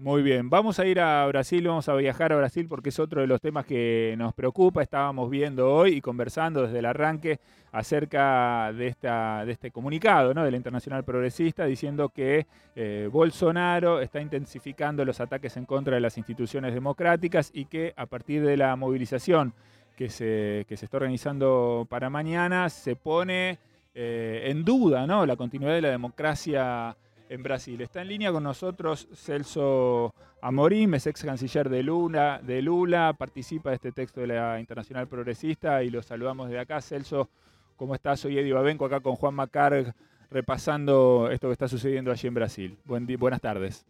Muy bien, vamos a ir a Brasil, vamos a viajar a Brasil porque es otro de los temas que nos preocupa. Estábamos viendo hoy y conversando desde el arranque acerca de, esta, de este comunicado ¿no? de la Internacional Progresista diciendo que eh, Bolsonaro está intensificando los ataques en contra de las instituciones democráticas y que a partir de la movilización que se, que se está organizando para mañana se pone eh, en duda ¿no? la continuidad de la democracia en Brasil. Está en línea con nosotros Celso Amorim, es ex canciller de Lula, de Lula, participa de este texto de la Internacional Progresista y lo saludamos de acá. Celso, ¿cómo estás? Soy Eddie Babenco acá con Juan Macar repasando esto que está sucediendo allí en Brasil. Buen buenas tardes.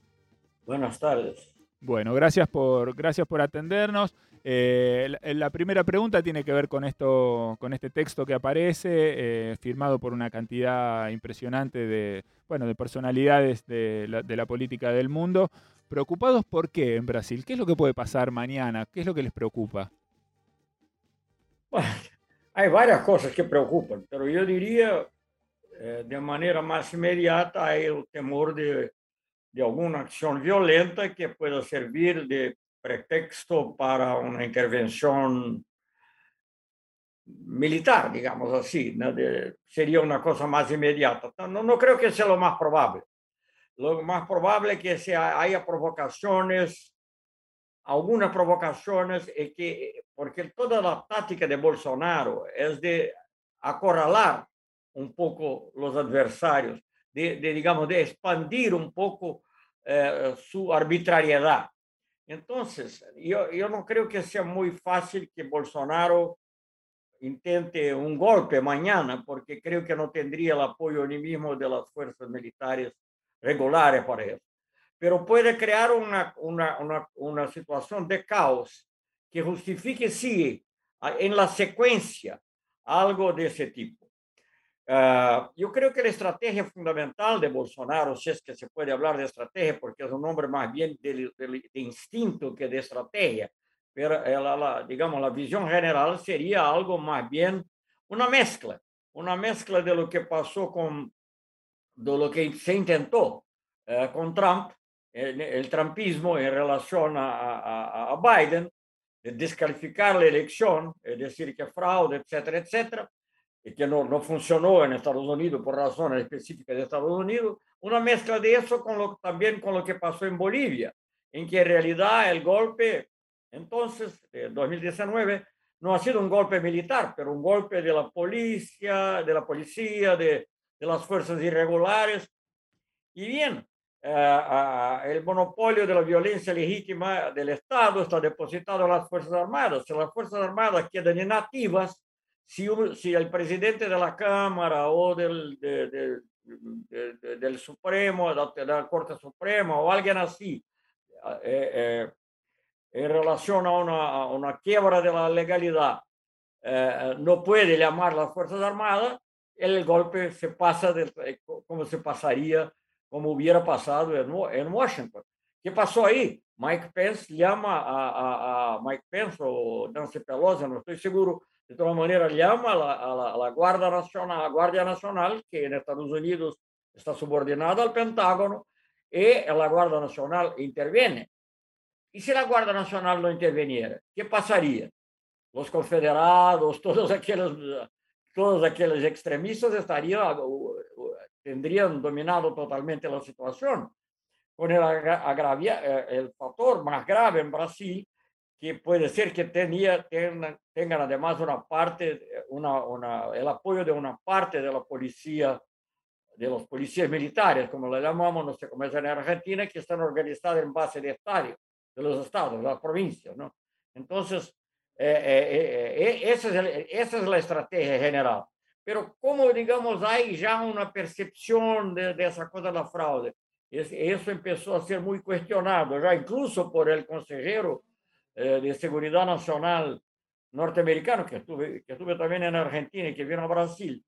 Buenas tardes. Bueno, gracias por, gracias por atendernos. Eh, la, primera pregunta tiene que ver con esto, con este texto que aparece, eh, firmado por una cantidad impresionante de, bueno, de personalidades de la, política del mundo. ¿Preocupados por qué en Brasil? ¿Qué es lo que puede pasar mañana? ¿Qué es lo que les preocupa? hay varias cosas que preocupan, pero yo diría eh, de manera más inmediata hay el temor de, de alguna acción violenta que pueda servir de pretexto para una intervención militar, digamos así, sería una cosa más inmediata. No, no creo que sea lo más probable. Lo más probable es que sea, haya provocaciones, algunas provocaciones, y que, porque toda la táctica de Bolsonaro es de acorralar un poco los adversarios, de, digamos, de expandir un poco eh, su arbitrariedad. Entonces, yo, yo no creo que sea muy fácil que Bolsonaro intente un golpe mañana, porque creo que no tendría el apoyo ni mismo de las fuerzas militares regulares para eso. Pero puede crear una, una, una, una situación de caos que justifique, sí, en la secuencia, algo de ese tipo. Uh, yo creo que la estrategia fundamental de Bolsonaro, si es que se puede hablar de estrategia, porque es un hombre más bien de, de, de instinto que de estrategia, pero la, la, digamos, la visión general sería algo más bien una mezcla, una mezcla de lo que pasó con, de lo que se intentó uh, con Trump, el, el, trumpismo en relación a, a, a Biden, de descalificar la elección, es decir, que fraude, etcétera, etcétera y que no, no funcionó en Estados Unidos por razones específicas de Estados Unidos, una mezcla de eso con lo, también con lo que pasó en Bolivia, en que en realidad el golpe, entonces, en 2019, no ha sido un golpe militar, pero un golpe de la policía, de la policía, de, de las fuerzas irregulares. Y bien, uh, el monopolio de la violencia legítima del Estado está depositado en las Fuerzas Armadas. Si las Fuerzas Armadas quedan inactivas, si, si el presidente de la Cámara o del, de, de, de, del Supremo, de la Corte Suprema o alguien así, eh, eh, en relación a una, a una, quiebra de la legalidad, eh, no puede llamar las Fuerzas Armadas, el golpe se pasa eh, como se pasaría, como hubiera pasado en, en Washington. ¿Qué pasó ahí? Mike Pence llama a, a, a Mike Pence o Nancy Pelosi, no estoy seguro, de todas maneras, llama a la, a la, a la Guardia Nacional, a Guardia Nacional, que en Estados Unidos está subordinada al Pentágono, y la Guardia Nacional interviene. ¿Y si la Guardia Nacional no interviniera? ¿Qué pasaría? Los confederados, todos aquellos, todos aquellos extremistas estarían, tendrían dominado totalmente la situación. Con el, agravia, eh, el factor más grave en Brasil que puede ser que tenía, tengan, tengan además una parte, una, una, el apoyo de una parte de la policía, de los policías militares, como le llamamos, no sé cómo es en Argentina, que están organizados en base de estadio, de los estados, de las provincias, ¿no? Entonces, eh, eh, eh, esa, es el, esa es la estrategia general. Pero como, digamos, hay ya una percepción de, de esa cosa de la fraude, eso empezó a ser muy cuestionado, ya incluso por el consejero eh, de Seguridad Nacional norteamericano, que estuve, que estuve también en Argentina y que vino a Brasil,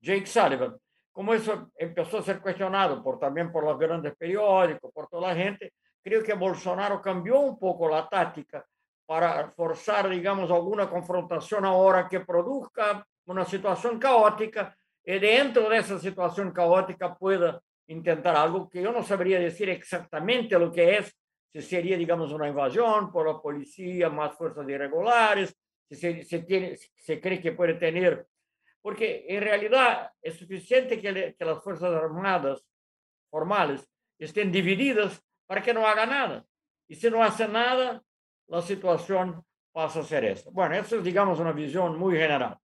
Jake Sullivan, como eso empezó a ser cuestionado por, también por los grandes periódicos, por toda la gente, creo que Bolsonaro cambió un poco la táctica para forzar, digamos, alguna confrontación ahora que produzca una situación caótica y dentro de esa situación caótica pueda intentar algo que yo no sabría decir exactamente lo que es, sería, digamos, una invasión por la policía, más fuerzas irregulares, si se, se, tiene, se cree que puede tener, porque en realidad es suficiente que, que las Fuerzas Armadas formales estén divididas para que no haga nada. Y si no hace nada, la situación pasa a ser esa. Bueno, eso es, digamos, una visión muy general.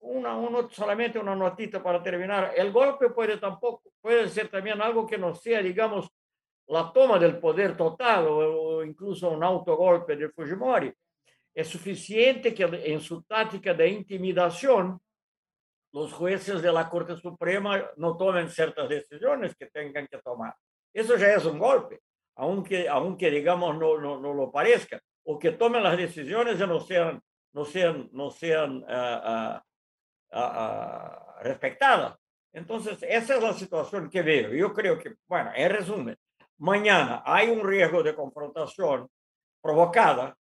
Una, uno, solamente una notita para terminar. El golpe puede tampoco, puede ser también algo que no sea, digamos, la toma del poder total o, incluso un autogolpe de Fujimori. Es suficiente que en su táctica de intimidación los jueces de la Corte Suprema no tomen ciertas decisiones que tengan que tomar. Eso ya es un golpe, aunque, aunque digamos no, no, no lo parezca, o que tomen las decisiones y no sean, no sean, no sean uh, uh, uh, respetadas. Entonces, esa es la situación que veo. Yo creo que, bueno, en resumen, mañana hay un riesgo de confrontación provocada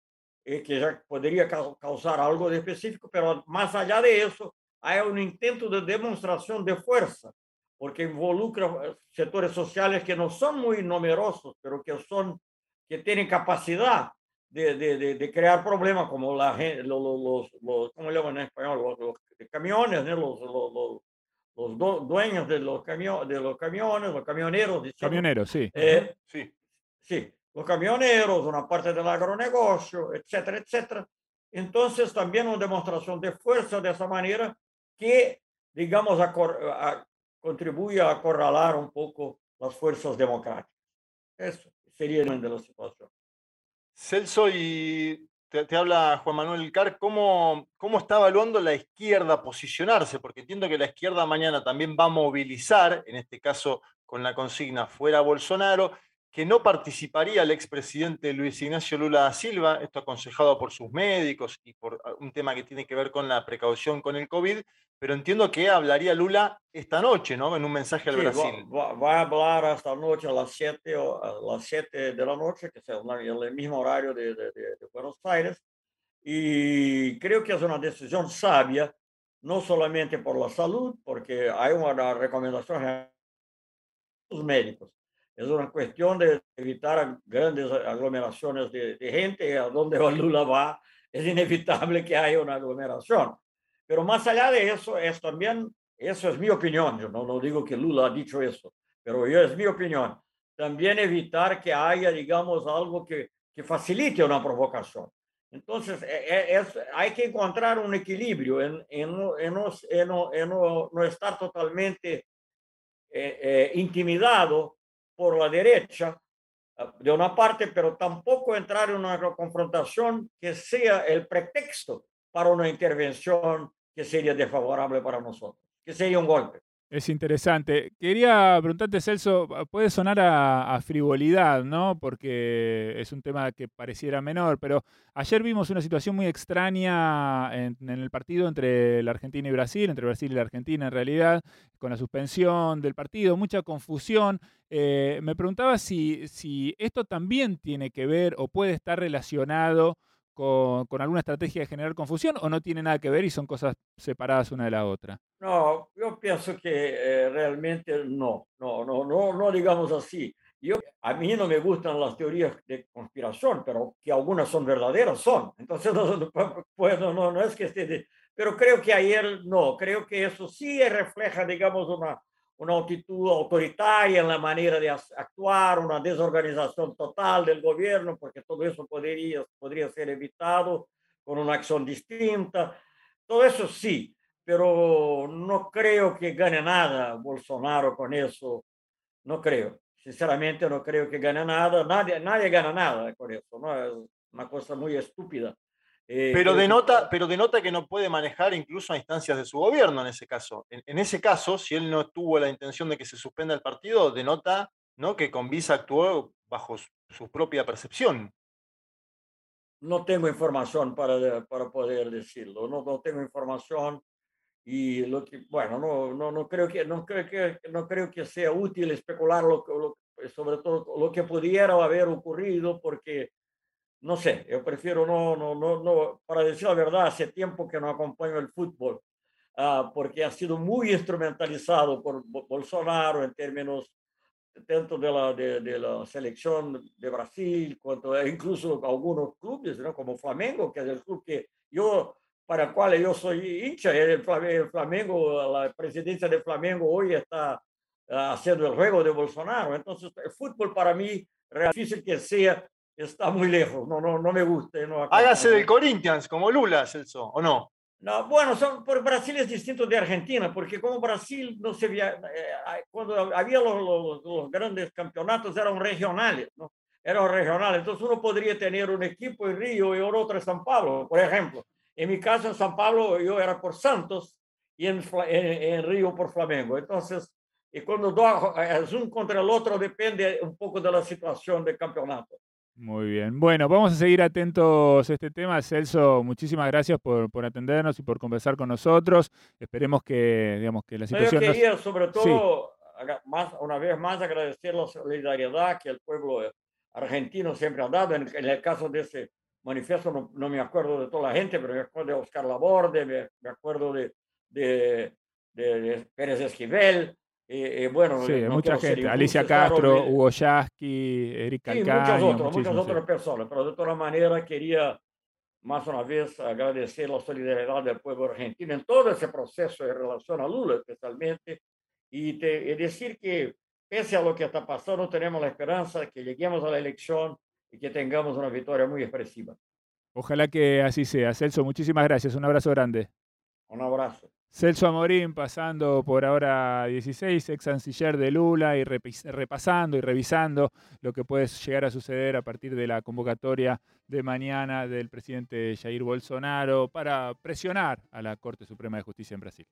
eh, que ya podría causar algo de específico, pero más allá de eso, hay un intento de demostración de fuerza porque involucra eh, sectores sociales que no son muy numerosos, pero que son que tienen capacidad de, de, de crear problemas como la los, los, los ¿cómo llaman en español? Los, los camiones, ¿no? los, los, los, dueños de los, camiones, de los camiones, los camioneros. Camioneros, sí. Eh, sí. Sí, los camioneros, una parte del agronegocio, etcétera, etcétera. Entonces, también una demostración de fuerza de esa manera que, digamos, a, a, contribuye a acorralar un poco las fuerzas democráticas. Eso sería el de la situación. Celso, y te, habla Juan Manuel Car, ¿cómo, ¿cómo está evaluando la izquierda posicionarse? Porque entiendo que la izquierda mañana también va a movilizar, en este caso con la consigna fuera Bolsonaro, que no participaría el expresidente Luis Ignacio Lula da Silva, esto aconsejado por sus médicos y por un tema que tiene que ver con la precaución con el COVID, pero entiendo que hablaría Lula esta noche, ¿no? En un mensaje al sí, Brasil. Va, va, a hablar esta noche a las 7 a las 7 de la noche, que es el mismo horario de, de, de, Buenos Aires, y creo que es una decisión sabia, no solamente por la salud, porque hay una recomendación de los médicos es una cuestión de evitar grandes aglomeraciones de, de gente. A donde Lula va, es inevitable que haya una aglomeración. Pero más allá de eso, es también, eso es mi opinión, yo no, no digo que Lula ha dicho eso, pero yo es mi opinión, también evitar que haya, digamos, algo que, que facilite una provocación. Entonces, es, es, hay que encontrar un equilibrio en, en, en, en no, no, estar totalmente eh, eh, intimidado por la derecha ah, de una parte, pero tampoco entrar en una confrontación que sea el pretexto para una intervención que sería desfavorable para nosotros, que sería un golpe. Es interesante. Quería preguntarte, Celso, puede sonar a, frivolidad, ¿no? Porque es un tema que pareciera menor, pero ayer vimos una situación muy extraña en, en, el partido entre la Argentina y Brasil, entre Brasil y la Argentina en realidad, con la suspensión del partido, mucha confusión. Eh, me preguntaba si, si esto también tiene que ver o puede estar relacionado con, con, alguna estrategia de generar confusión o no tiene nada que ver y son cosas separadas una de la otra? No, yo pienso que eh, realmente no, no, no, no, no digamos así. Yo, a mí no me gustan las teorías de conspiración, pero que algunas son verdaderas, son. Entonces, no, pues, no, no, no es que esté... De, pero creo que ayer no, creo que eso sí refleja, digamos, una, una actitud autoritaria en la manera de actuar, una desorganización total del gobierno, porque todo eso podría, podría ser evitado con una acción distinta. Todo eso sí, pero no creo que gane nada Bolsonaro con eso. No creo. Sinceramente, no creo que gane nada. Nadie, nadie gana nada con eso. ¿no? Es una cosa muy estúpida. Eh, pero, denota, pero denota que no puede manejar incluso a instancias de su gobierno en ese caso. En, en, ese caso, si él no tuvo la intención de que se suspenda el partido, denota ¿no? que con Visa actuó bajo su, su propia percepción. No tengo información para, para poder decirlo, no, no tengo información y lo que, bueno, no, no, no, creo que, no, creo que, no creo que sea útil especular lo, lo, sobre todo lo que pudiera haber ocurrido porque no sé, yo prefiero no, no, no, no, para decir la verdad, hace tiempo que no acompaño el fútbol, uh, porque ha sido muy instrumentalizado por Bolsonaro en términos tanto de la, de, la selección de Brasil, cuanto incluso algunos clubes, ¿no? como Flamengo, que es el club que yo, para el cual yo soy hincha, el Flamengo, la presidencia de Flamengo hoy está ah, haciendo el juego de Bolsonaro. Entonces, el fútbol para mí, difícil que sea, está muy lejos, no, no, no me gusta. No Hágase del Corinthians, como Lula, Celso, ¿o no? No, bueno, son, por Brasil es distinto de Argentina, porque como Brasil no se veía, eh, cuando había los, los, grandes campeonatos eran regionales, ¿no? Eran regionales, entonces uno podría tener un equipo en Río y otro en San Pablo, por ejemplo. En mi caso en San Pablo yo era por Santos y en, en, Río por Flamengo. Entonces, y cuando es un contra el otro depende un poco de la situación del campeonato. Muy bien. Bueno, vamos a seguir atentos a este tema. Celso, muchísimas gracias por, por atendernos y por conversar con nosotros. Esperemos que, digamos, que la situación... Yo quería, sobre todo, más, una vez más agradecer la solidaridad que el pueblo argentino siempre ha dado. En, el caso de ese manifiesto, no, me acuerdo de toda la gente, pero me acuerdo de Oscar Laborde, me, acuerdo de, de, de Pérez Esquivel, eh, eh, bueno, sí, mucha gente, Alicia Castro, Hugo Yasky, Eric Calcaño, sí, muchas, muchas otras personas, pero de todas maneras quería más una vez agradecer la solidaridad del pueblo argentino en todo ese proceso en relación a Lula especialmente y, te, y decir que pese a lo que está pasando tenemos la esperanza de que lleguemos a la elección y que tengamos una victoria muy expresiva. Ojalá que así sea. Celso, muchísimas gracias. Un abrazo grande. Un abrazo. Celso Amorín pasando por ahora 16, ex canciller de Lula y repasando y revisando lo que puede llegar a suceder a partir de la convocatoria de mañana del presidente Jair Bolsonaro para presionar a la Corte Suprema de Justicia en Brasil.